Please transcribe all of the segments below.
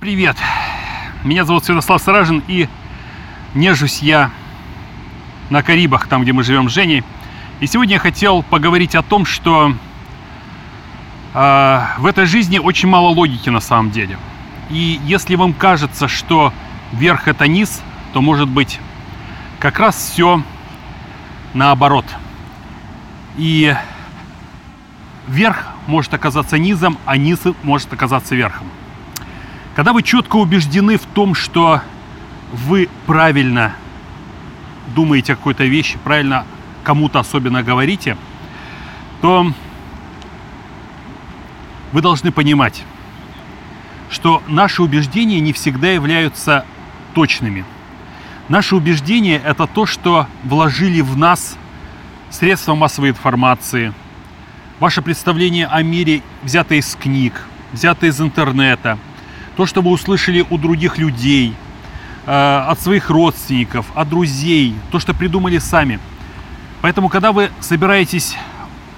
Привет! Меня зовут Святослав Саражин и нежусь я на Карибах, там, где мы живем с Женей. И сегодня я хотел поговорить о том, что э, в этой жизни очень мало логики на самом деле. И если вам кажется, что верх это низ, то может быть как раз все наоборот. И верх может оказаться низом, а низ может оказаться верхом. Когда вы четко убеждены в том, что вы правильно думаете о какой-то вещи, правильно кому-то особенно говорите, то вы должны понимать, что наши убеждения не всегда являются точными. Наши убеждения – это то, что вложили в нас средства массовой информации, ваше представление о мире взято из книг, взято из интернета, то, что вы услышали у других людей, э, от своих родственников, от друзей, то, что придумали сами. Поэтому, когда вы собираетесь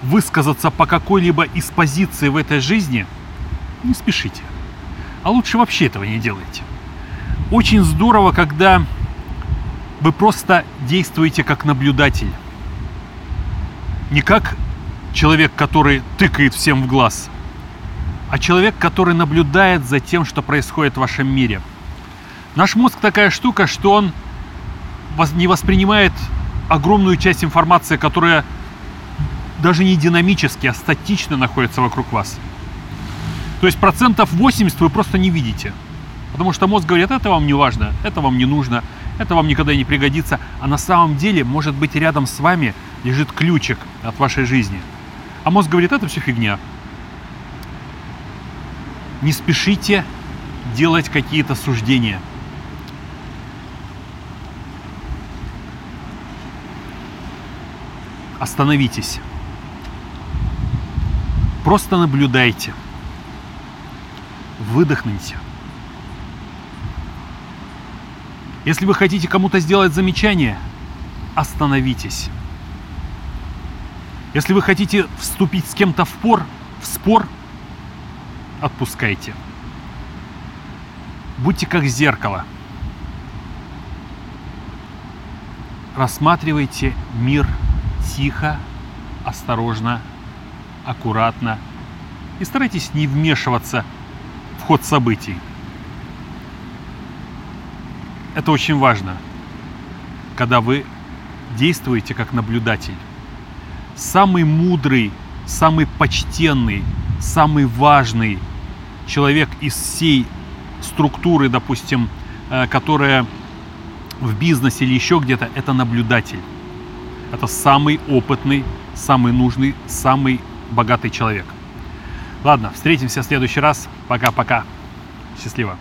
высказаться по какой-либо из позиций в этой жизни, не спешите. А лучше вообще этого не делайте. Очень здорово, когда вы просто действуете как наблюдатель. Не как человек, который тыкает всем в глаз, а человек, который наблюдает за тем, что происходит в вашем мире. Наш мозг такая штука, что он не воспринимает огромную часть информации, которая даже не динамически, а статично находится вокруг вас. То есть процентов 80 вы просто не видите. Потому что мозг говорит, это вам не важно, это вам не нужно, это вам никогда не пригодится. А на самом деле, может быть, рядом с вами лежит ключик от вашей жизни. А мозг говорит, это все фигня. Не спешите делать какие-то суждения. Остановитесь. Просто наблюдайте. Выдохните. Если вы хотите кому-то сделать замечание, остановитесь. Если вы хотите вступить с кем-то в, пор, в спор, отпускайте. Будьте как зеркало. Рассматривайте мир тихо, осторожно, аккуратно и старайтесь не вмешиваться в ход событий. Это очень важно, когда вы действуете как наблюдатель. Самый мудрый, самый почтенный, самый важный человек из всей структуры, допустим, э, которая в бизнесе или еще где-то, это наблюдатель. Это самый опытный, самый нужный, самый богатый человек. Ладно, встретимся в следующий раз. Пока-пока. Счастливо.